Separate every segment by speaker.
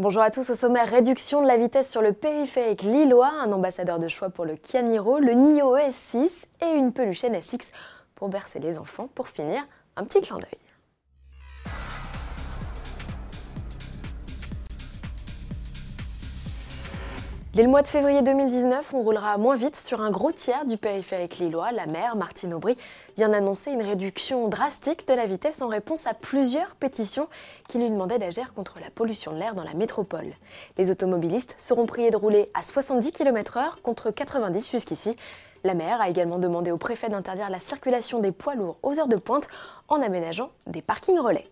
Speaker 1: Bonjour à tous, au sommaire réduction de la vitesse sur le périphérique lillois, un ambassadeur de choix pour le Kianiro, le NIO ES6 et une peluche NSX pour bercer les enfants. Pour finir, un petit clin d'œil. Dès le mois de février 2019, on roulera moins vite sur un gros tiers du périphérique lillois. La maire, Martine Aubry, vient d'annoncer une réduction drastique de la vitesse en réponse à plusieurs pétitions qui lui demandaient d'agir contre la pollution de l'air dans la métropole. Les automobilistes seront priés de rouler à 70 km/h contre 90 jusqu'ici. La maire a également demandé au préfet d'interdire la circulation des poids lourds aux heures de pointe en aménageant des parkings relais.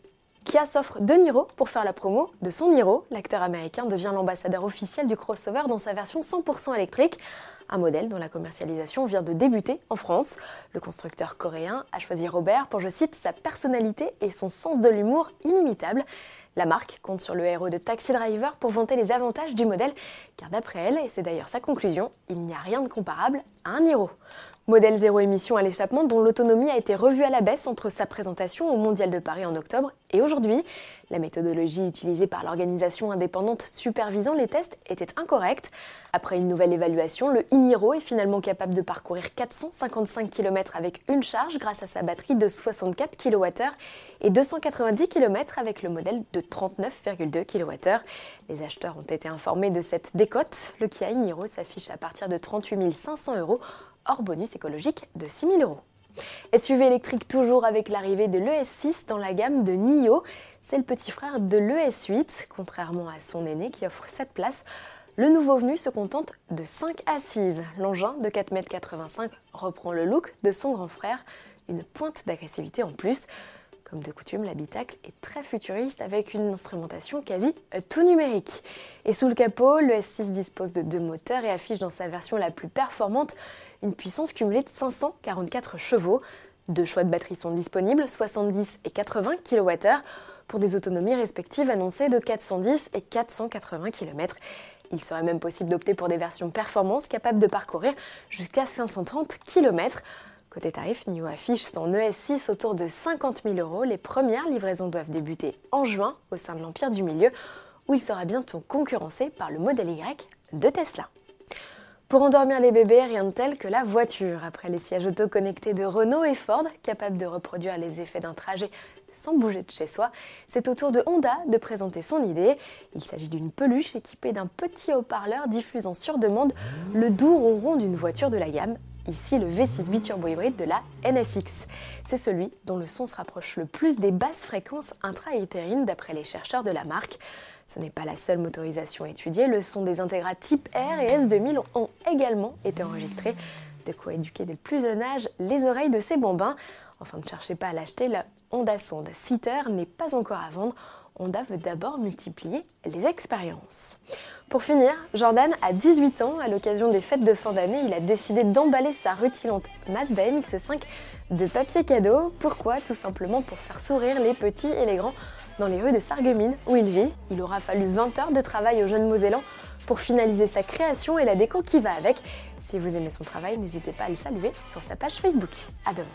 Speaker 1: Kia s'offre de Niro pour faire la promo de son Niro. L'acteur américain devient l'ambassadeur officiel du crossover dans sa version 100% électrique, un modèle dont la commercialisation vient de débuter en France. Le constructeur coréen a choisi Robert pour, je cite, sa personnalité et son sens de l'humour inimitable. La marque compte sur le héros de Taxi Driver pour vanter les avantages du modèle, car d'après elle, et c'est d'ailleurs sa conclusion, il n'y a rien de comparable à un Niro. Modèle zéro émission à l'échappement dont l'autonomie a été revue à la baisse entre sa présentation au Mondial de Paris en octobre et aujourd'hui. La méthodologie utilisée par l'organisation indépendante supervisant les tests était incorrecte. Après une nouvelle évaluation, le Iniro est finalement capable de parcourir 455 km avec une charge grâce à sa batterie de 64 kWh et 290 km avec le modèle de 39,2 kWh. Les acheteurs ont été informés de cette décote. Le Kia Iniro s'affiche à partir de 38 500 euros hors bonus écologique de 6 000 euros. SUV électrique toujours avec l'arrivée de l'ES6 dans la gamme de NIO. C'est le petit frère de l'ES8, contrairement à son aîné qui offre 7 places. Le nouveau venu se contente de 5 assises. L'engin de 4,85 m reprend le look de son grand frère, une pointe d'agressivité en plus. Comme de coutume, l'habitacle est très futuriste avec une instrumentation quasi tout numérique. Et sous le capot, le S6 dispose de deux moteurs et affiche dans sa version la plus performante une puissance cumulée de 544 chevaux. Deux choix de batterie sont disponibles, 70 et 80 kWh, pour des autonomies respectives annoncées de 410 et 480 km. Il serait même possible d'opter pour des versions performance capables de parcourir jusqu'à 530 km. Côté tarif, NIO affiche son ES6 autour de 50 000 euros. Les premières livraisons doivent débuter en juin au sein de l'Empire du Milieu, où il sera bientôt concurrencé par le modèle Y de Tesla. Pour endormir les bébés, rien de tel que la voiture. Après les sièges auto connectés de Renault et Ford, capables de reproduire les effets d'un trajet sans bouger de chez soi, c'est au tour de Honda de présenter son idée. Il s'agit d'une peluche équipée d'un petit haut-parleur diffusant sur demande le doux ronron d'une voiture de la gamme, ici le V6 biturbo hybride de la NSX. C'est celui dont le son se rapproche le plus des basses fréquences intra-utérines d'après les chercheurs de la marque. Ce n'est pas la seule motorisation étudiée, le son des Integra type R et S2000 ont également été enregistrés. De quoi éduquer dès le plus jeune âge les oreilles de ces bambins. Enfin, ne cherchez pas à l'acheter, la Honda Sound Seater n'est pas encore à vendre. Honda veut d'abord multiplier les expériences. Pour finir, Jordan a 18 ans. À l'occasion des fêtes de fin d'année, il a décidé d'emballer sa rutilante Mazda MX-5 de papier cadeau. Pourquoi? Tout simplement pour faire sourire les petits et les grands dans les rues de Sarreguemines où il vit. Il aura fallu 20 heures de travail au jeune Mosellan pour finaliser sa création et la déco qui va avec. Si vous aimez son travail, n'hésitez pas à le saluer sur sa page Facebook. À demain.